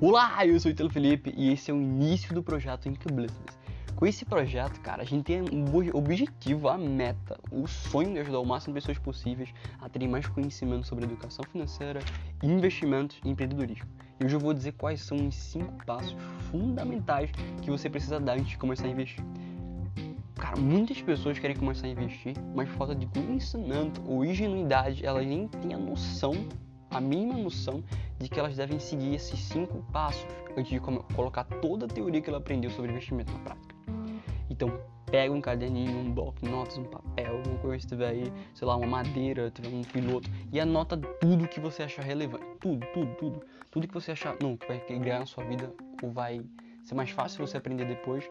Olá, eu sou o Italo Felipe e esse é o início do projeto Business. Com esse projeto, cara, a gente tem um objetivo, a meta, o sonho de ajudar o máximo de pessoas possíveis a terem mais conhecimento sobre educação financeira, investimentos e empreendedorismo. E hoje eu vou dizer quais são os cinco passos fundamentais que você precisa dar antes de começar a investir. Cara, muitas pessoas querem começar a investir, mas por falta de conhecimento ou ingenuidade, elas nem têm a noção a mínima noção de que elas devem seguir esses cinco passos antes de colocar toda a teoria que ela aprendeu sobre investimento na prática. Então, pega um caderninho, um bloco de notas, um papel, alguma coisa que tiver aí, sei lá, uma madeira, tiver um piloto, e anota tudo que você achar relevante. Tudo, tudo, tudo. Tudo que você achar, não, que vai ganhar na sua vida ou vai ser mais fácil você aprender depois,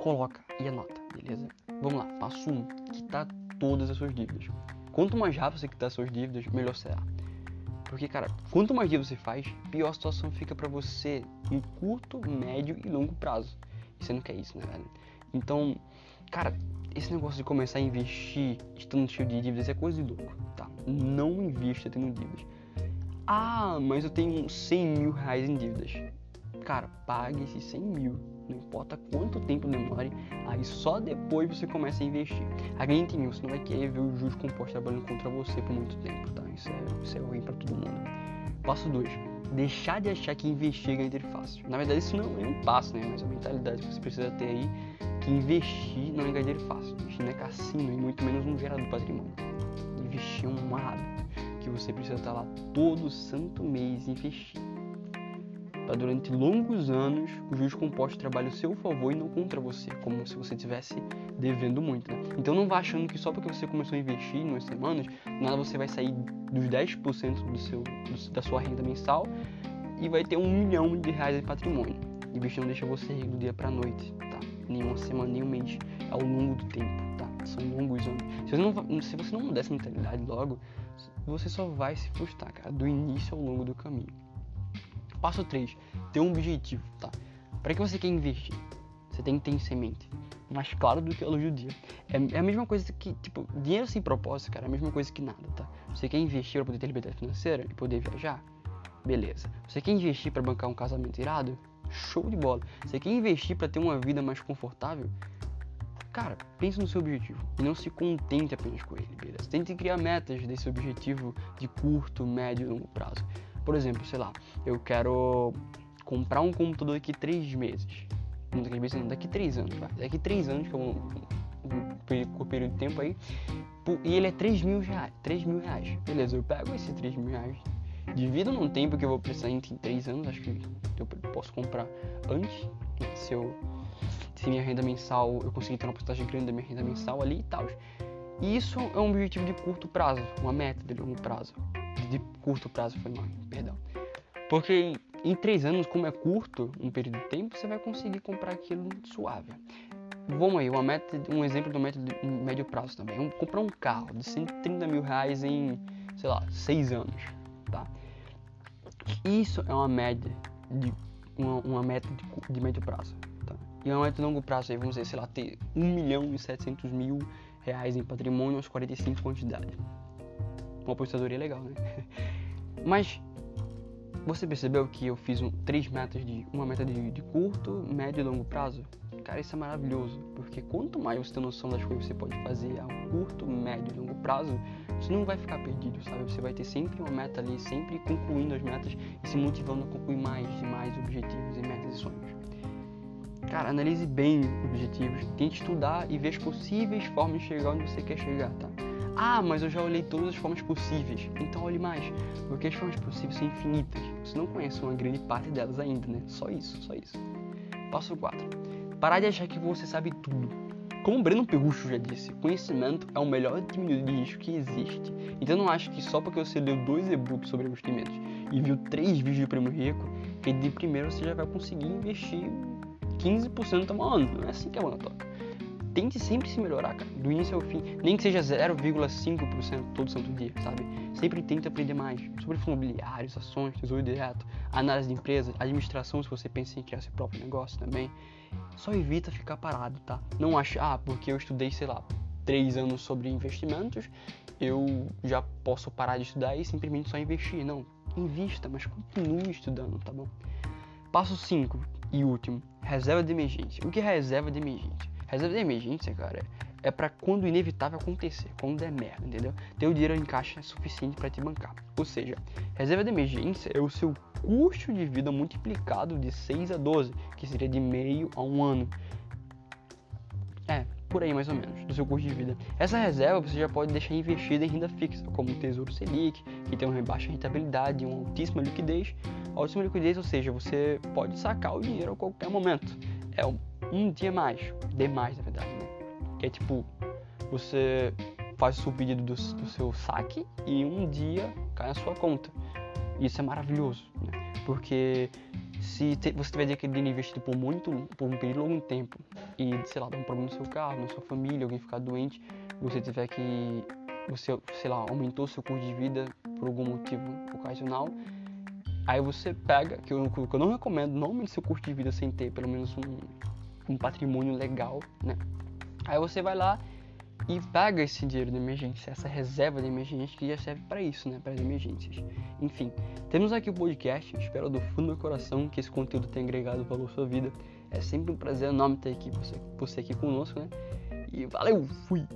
coloca e anota, beleza? Vamos lá, passo 1, um, quitar todas as suas dívidas. Quanto mais rápido você quitar suas dívidas, melhor será. Porque, cara, quanto mais dívidas você faz, pior a situação fica para você em curto, médio e longo prazo. E você não quer isso, né, velho? Então, cara, esse negócio de começar a investir estando cheio de dívidas é coisa de louco, tá? Não invista tendo dívidas. Ah, mas eu tenho 100 mil reais em dívidas. Cara, pague esses 100 mil não importa quanto tempo demore, aí só depois você começa a investir. Acredite em mim, você não vai querer ver o juros composto trabalhando contra você por muito tempo, tá? Isso é, isso é ruim pra todo mundo. Passo 2. Deixar de achar que investir ganhar dinheiro fácil. Na verdade, isso não é um passo, né? Mas é a mentalidade que você precisa ter aí que investir não é ganhar dinheiro fácil. Investir não é cassino e muito menos um gerador de patrimônio. Investir é um hábito que você precisa estar lá todo santo mês investindo para durante longos anos o juros composto trabalhe a seu favor e não contra você, como se você estivesse devendo muito. Né? Então não vá achando que só porque você começou a investir em umas semanas, nada você vai sair dos 10% do seu, do, da sua renda mensal e vai ter um milhão de reais de patrimônio. Investir não deixa você rico do dia para noite, tá? Nem uma semana, nem um mês. Ao longo do tempo, tá? São longos anos. Se você não, se você não mudar essa mentalidade logo, você só vai se frustrar, cara, do início ao longo do caminho. Passo 3. Ter um objetivo, tá? Para que você quer investir? Você tem que ter em semente. Mais claro do que a luz do dia. É, é a mesma coisa que, tipo, dinheiro sem propósito, cara, é a mesma coisa que nada, tá? Você quer investir para poder ter liberdade financeira e poder viajar? Beleza. Você quer investir para bancar um casamento irado? Show de bola. Você quer investir para ter uma vida mais confortável? Cara, pense no seu objetivo e não se contente apenas com ele, beleza? Tente criar metas desse objetivo de curto, médio e longo prazo. Por exemplo, sei lá, eu quero comprar um computador daqui três meses. Não daqui meses, não, daqui três anos, vai. Daqui três anos, que é um, um, período de tempo aí. E ele é 3 mil reais. 3 mil reais. Beleza, eu pego esses 3 mil reais. Divido num tempo que eu vou precisar em 3 anos. Acho que eu posso comprar antes. Né, se eu. Se minha renda mensal. Eu conseguir ter uma porcentagem grande da minha renda mensal ali e tal. E isso é um objetivo de curto prazo. Uma meta de longo prazo de curto prazo foi mal, perdão. Porque em três anos, como é curto um período de tempo, você vai conseguir comprar aquilo suave. Vamos aí, uma meta, um exemplo do método de médio prazo também. Vamos comprar um carro de 130 mil reais em, sei lá, seis anos, tá? Isso é uma média de uma, uma meta de, de, médio prazo, tá? E uma meta de longo prazo aí, vamos dizer, sei lá, ter 1 milhão e 700 mil reais em patrimônio aos 45 anos de idade uma apostadoria legal, né? Mas você percebeu que eu fiz um, três metas de uma meta de, de, curto, médio e longo prazo? Cara, isso é maravilhoso, porque quanto mais você tem noção das coisas que você pode fazer a curto, médio e longo prazo, você não vai ficar perdido, sabe? Você vai ter sempre uma meta ali, sempre concluindo as metas e se motivando a concluir mais e mais objetivos e metas e sonhos. Cara, analise bem os objetivos, tente estudar e ver as possíveis formas de chegar onde você quer chegar, tá? Ah, mas eu já olhei todas as formas possíveis. Então olhe mais, porque as formas possíveis são infinitas. Você não conhece uma grande parte delas ainda, né? Só isso, só isso. Passo 4. Parar de achar que você sabe tudo. Como o Breno Perrucho já disse, conhecimento é o melhor diminuidor de risco que existe. Então não acho que só porque você leu dois e-books sobre investimentos e viu três vídeos de Prêmio Rico, que de primeiro você já vai conseguir investir 15% ao ano. Não é assim que a banda toca tente sempre se melhorar, cara, do início ao fim, nem que seja 0,5% todo santo dia, sabe? Sempre tente aprender mais sobre imobiliários, ações, tesouro direto, análise de empresa, administração se você pensa em criar seu próprio negócio também. Só evita ficar parado, tá? Não acha, ah, porque eu estudei, sei lá, três anos sobre investimentos, eu já posso parar de estudar e simplesmente só investir. Não, invista, mas continue estudando, tá bom? Passo 5 e último, reserva de emergência. O que é reserva de emergência? Reserva de emergência, cara, é para quando o inevitável acontecer, quando der merda, entendeu? Ter o dinheiro em caixa suficiente para te bancar. Ou seja, reserva de emergência é o seu custo de vida multiplicado de 6 a 12, que seria de meio a um ano. É, por aí mais ou menos, do seu custo de vida. Essa reserva você já pode deixar investida em renda fixa, como o Tesouro Selic, que tem uma baixa rentabilidade e uma altíssima liquidez. Altíssima liquidez, ou seja, você pode sacar o dinheiro a qualquer momento. É um dia mais, demais na verdade, né? Que é tipo, você faz o seu pedido do, do seu saque e um dia cai na sua conta. Isso é maravilhoso, né? Porque se te, você tiver dinheiro investido por muito, por um período longo tempo e, sei lá, dar um problema no seu carro, na sua família, alguém ficar doente, você tiver que, você, sei lá, aumentou seu custo de vida por algum motivo ocasional, aí você pega, que eu, que eu não recomendo, não aumente seu custo de vida sem ter pelo menos um, um patrimônio legal, né? Aí você vai lá e paga esse dinheiro de emergência, essa reserva de emergência que já serve para isso, né, para as emergências. Enfim, temos aqui o podcast, espero do fundo do coração que esse conteúdo tenha agregado valor à sua vida. É sempre um prazer enorme ter aqui você, você aqui conosco, né? E valeu, fui!